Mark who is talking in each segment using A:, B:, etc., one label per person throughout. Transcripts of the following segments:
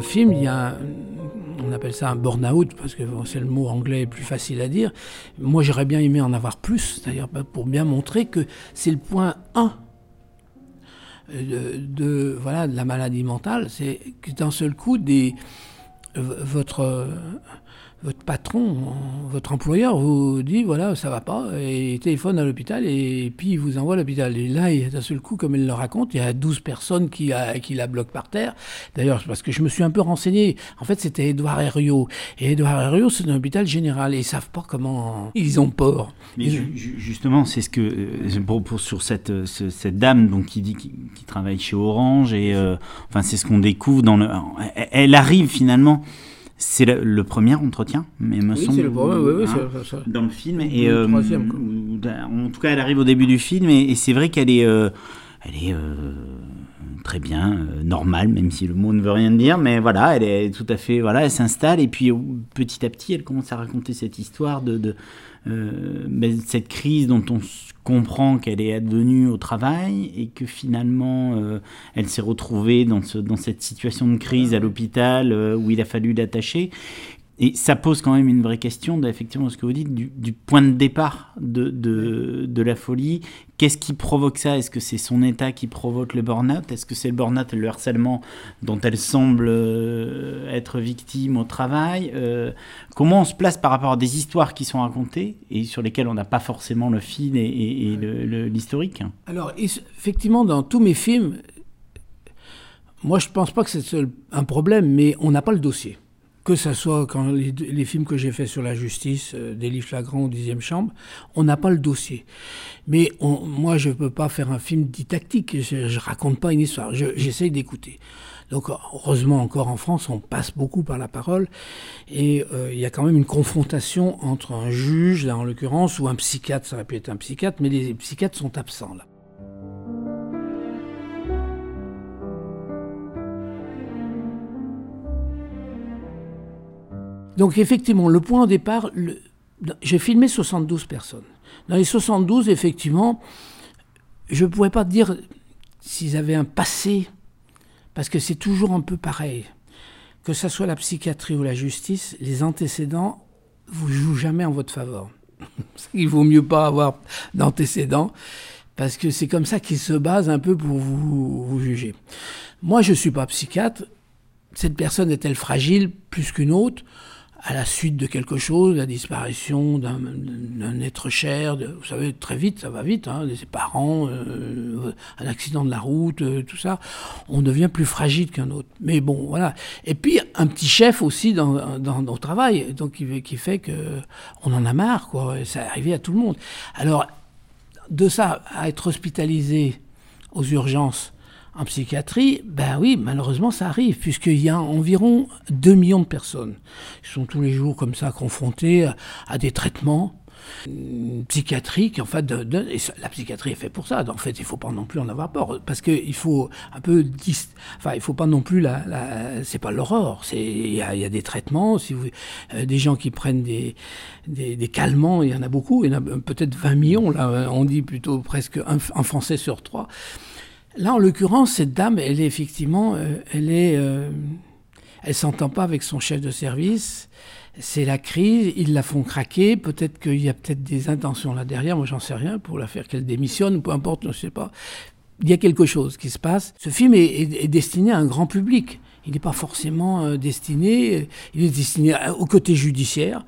A: film, il y a, on appelle ça un burn-out, parce que c'est le mot anglais plus facile à dire. Moi, j'aurais bien aimé en avoir plus, d'ailleurs, pour bien montrer que c'est le point 1 de, voilà, de la maladie mentale, c'est que d'un seul coup, des, votre votre patron, votre employeur vous dit voilà, ça va pas, et il téléphone à l'hôpital et puis il vous envoie à l'hôpital. Et là, d'un seul coup, comme il le raconte, il y a 12 personnes qui, qui la bloquent par terre. D'ailleurs, parce que je me suis un peu renseigné. En fait, c'était Edouard Herriot. Et Edouard Herriot, c'est un hôpital général et ils savent pas comment. Ils ont peur.
B: Mais justement, c'est ce que. Euh, pour, sur cette, cette dame donc, qui dit qui, travaille chez Orange, et euh, enfin, c'est ce qu'on découvre dans le. Elle arrive finalement c'est le, premier entretien, mais me
A: oui, c'est le premier, oui, oui,
B: hein, dans le film. Et, euh, en tout cas, elle arrive au début du film, et, c'est vrai qu'elle est, euh, elle est euh, très bien, normale, même si le mot ne veut rien dire, mais voilà, elle est tout à fait, voilà, elle s'installe, et puis petit à petit, elle commence à raconter cette histoire de, cette crise dont on comprend qu'elle est advenue au travail et que finalement euh, elle s'est retrouvée dans, ce, dans cette situation de crise à l'hôpital euh, où il a fallu l'attacher. Et ça pose quand même une vraie question, effectivement, ce que vous dites, du, point de départ de, de, de la folie. Qu'est-ce qui provoque ça? Est-ce que c'est son état qui provoque le burn-out? Est-ce que c'est le burn-out et le harcèlement dont elle semble euh, être victime au travail? Euh, Comment on se place par rapport à des histoires qui sont racontées et sur lesquelles on n'a pas forcément le fil et, et, l'historique?
A: Alors, effectivement, dans tous mes films, moi je ne pense pas que c'est un problème, mais on n'a pas le dossier que ce soit quand les, films que j'ai faits sur la justice, euh, des livres flagrants ou dixième chambre, on n'a pas le dossier. Mais moi, je ne peux pas faire un film didactique, je ne raconte pas une histoire, j'essaye d'écouter. Donc heureusement encore en France, on passe beaucoup par la parole et euh, il y a quand même une confrontation entre un juge, là en l'occurrence, ou un psychiatre, ça aurait pu être un psychiatre, mais les psychiatres sont absents là. Donc effectivement, le point de départ, j'ai filmé 72 personnes. Dans les 72, effectivement, je ne pourrais pas dire s'ils avaient un passé, parce que c'est toujours un peu pareil. Que ce soit la psychiatrie ou la justice, les antécédents vous jouent jamais en votre faveur. Il vaut mieux pas avoir d'antécédents, parce que c'est comme ça qu'ils se basent un peu pour vous, vous juger. Moi, je ne suis pas psychiatre. Cette personne est-elle fragile plus qu'une autre? À la suite de quelque chose, la disparition d'un être cher, vous savez, très vite, ça va vite, hein, ses parents, euh, un accident de la route, euh, tout ça, on devient plus fragile qu'un autre. Mais bon, voilà. Et puis, un petit chef aussi dans, dans, le travail, donc qui, fait que on en a marre, quoi. ça est arrivé à tout le monde. Alors, de ça à être hospitalisé aux urgences, en psychiatrie, ben oui, malheureusement, ça arrive, puisqu'il y a environ 2 millions de personnes qui sont tous les jours comme ça confrontées à, des traitements euh, psychiatriques. En fait, la psychiatrie est faite pour ça. En fait, il ne faut pas non plus en avoir peur, parce qu'il faut un peu... Enfin, il faut pas non plus... La, la... C'est pas l'horreur. Il y, a, des traitements, euh, des gens qui prennent des, des, calmants, il y en a beaucoup, il y en a peut-être 20 millions, là, on dit plutôt presque un Français sur trois. Là, en l'occurrence, cette dame, elle est effectivement, euh, elle est, euh, elle s'entend pas avec son chef de service. C'est la crise, ils la font craquer. Peut-être qu'il y a peut-être des intentions là derrière. Moi, j'en sais rien pour la faire qu'elle démissionne ou peu importe, je ne sais pas. Il y a quelque chose qui se passe. Ce film est, destiné à un grand public. Il n'est pas forcément euh, destiné. Il est destiné au côté judiciaire,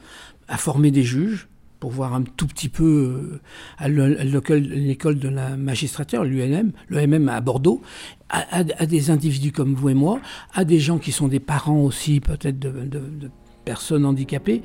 A: à former des juges pour voir un tout petit peu euh, à l'école de la magistrature, l'UNM, l'EMM à Bordeaux, à, des individus comme vous et moi, à des gens qui sont des parents aussi peut-être de, de personnes handicapées.